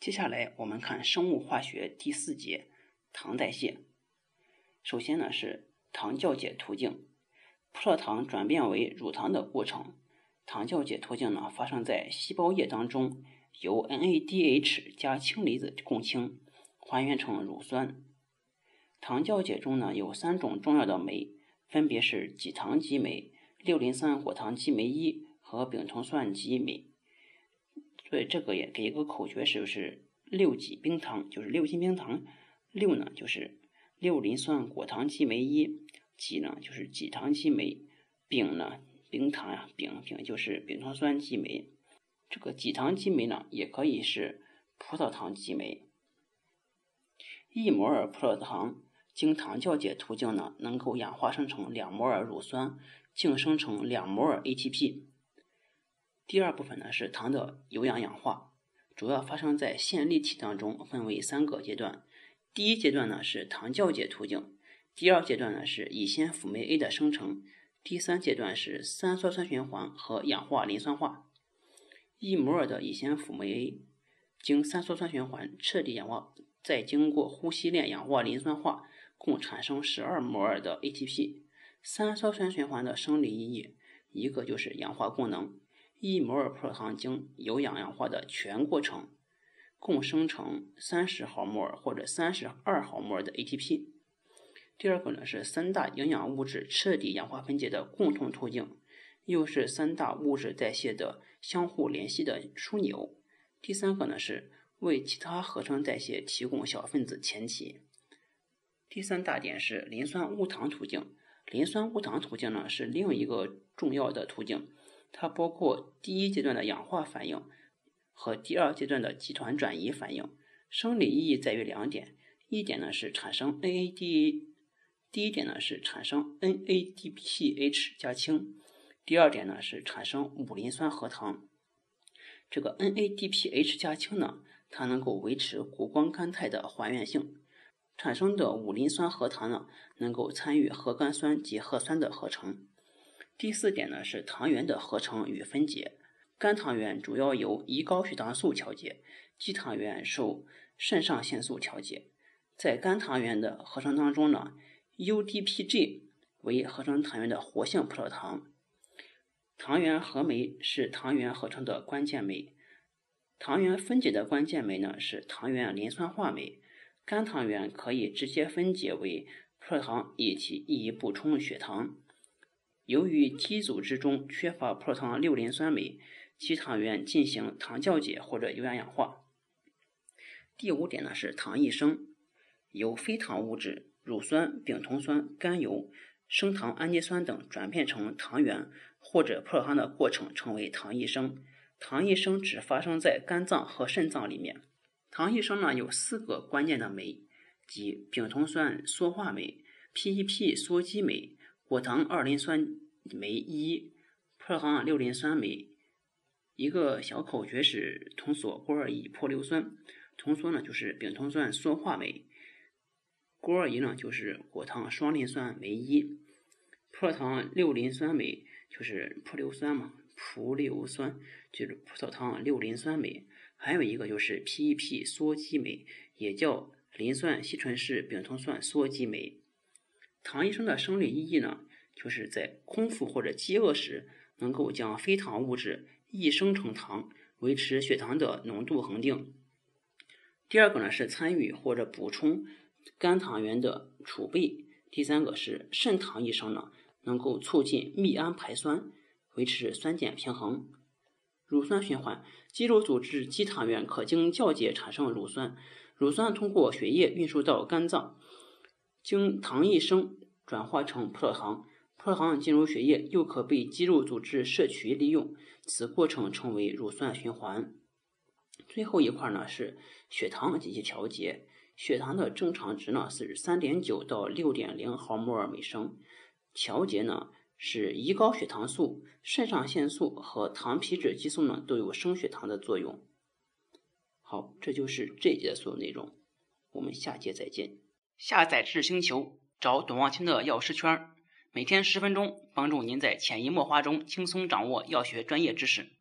接下来我们看生物化学第四节糖代谢。首先呢是糖酵解途径，葡萄糖转变为乳糖的过程。糖酵解途径呢发生在细胞液当中，由 NADH 加氢离子共氢，还原成乳酸。糖酵解中呢有三种重要的酶，分别是己糖激酶、六磷酸果糖激酶一和丙酮酸激酶。所以这个也给一个口诀，是不是六己冰糖就是六斤冰糖？六呢就是六磷酸果糖激酶一，己呢就是己糖激酶，丙呢冰糖呀，丙丙就是丙酮酸激酶。这个己糖激酶呢也可以是葡萄糖激酶。一摩尔葡萄糖经糖酵解途径呢，能够氧化生成两摩尔乳酸，净生成两摩尔 ATP。第二部分呢是糖的有氧氧化，主要发生在线粒体当中，分为三个阶段。第一阶段呢是糖酵解途径，第二阶段呢是乙酰辅酶 A 的生成，第三阶段是三羧酸循环和氧化磷酸化。一摩尔的乙酰辅酶 A 经三羧酸循环彻底氧化，再经过呼吸链氧化磷酸化，共产生十二摩尔的 ATP。三羧酸循环的生理意义，一个就是氧化功能。一摩尔葡萄糖经有氧氧化的全过程，共生成三十毫摩尔或者三十二毫摩尔的 ATP。第二个呢是三大营养物质彻底氧化分解的共同途径，又是三大物质代谢的相互联系的枢纽。第三个呢是为其他合成代谢提供小分子前提。第三大点是磷酸戊糖途径，磷酸戊糖途径呢是另一个重要的途径。它包括第一阶段的氧化反应和第二阶段的集团转移反应。生理意义在于两点：一点呢是产生 NAD，第一点呢是产生 NADPH 加氢；第二点呢是产生五磷酸核糖。这个 NADPH 加氢呢，它能够维持谷胱甘肽的还原性。产生的五磷酸核糖呢，能够参与核苷酸及核酸的合成。第四点呢是糖原的合成与分解，肝糖原主要由胰高血糖素调节，肌糖原受肾上腺素调节。在肝糖原的合成当中呢，UDPG 为合成糖原的活性葡萄糖。糖原合酶是糖原合成的关键酶，糖原分解的关键酶呢是糖原磷酸化酶。肝糖原可以直接分解为葡萄糖以及易于补充血糖。由于肌组织中缺乏葡萄糖六磷酸酶，肌糖原进行糖酵解或者有氧氧化。第五点呢是糖异生，由非糖物质乳酸、丙酮酸、甘油、升糖氨基酸等转变成糖原或者葡萄糖的过程称为糖异生。糖异生只发生在肝脏和肾脏里面。糖异生呢有四个关键的酶，即丙酮酸羧化酶、PEP 羧基酶。果糖二磷酸酶一，葡萄糖六磷酸酶，一个小口诀是酮羧锅二乙泼硫酸，酮羧呢就是丙酮酸羧化酶，锅二乙呢就是果糖双磷酸酶一，葡萄糖六磷酸酶就是泼硫酸嘛，葡硫酸就是葡萄糖六磷酸酶，还有一个就是 PEP 缩基酶，也叫磷酸烯醇式丙酮酸羧基酶。糖异生的生理意义呢，就是在空腹或者饥饿时，能够将非糖物质异生成糖，维持血糖的浓度恒定。第二个呢是参与或者补充肝糖原的储备。第三个是肾糖异生呢，能够促进泌氨排酸，维持酸碱平衡。乳酸循环，肌肉组织肌糖原可经酵解产生乳酸，乳酸通过血液运输到肝脏。经糖异生转化成葡萄糖，葡萄糖进入血液，又可被肌肉组织摄取利用，此过程称为乳酸循环。最后一块呢是血糖及其调节，血糖的正常值呢是三点九到六点零毫摩尔每升，调节呢是胰高血糖素、肾上腺素和糖皮质激素呢都有升血糖的作用。好，这就是这节的所有内容，我们下节再见。下载智星球，找董望清的药师圈，每天十分钟，帮助您在潜移默化中轻松掌握药学专业知识。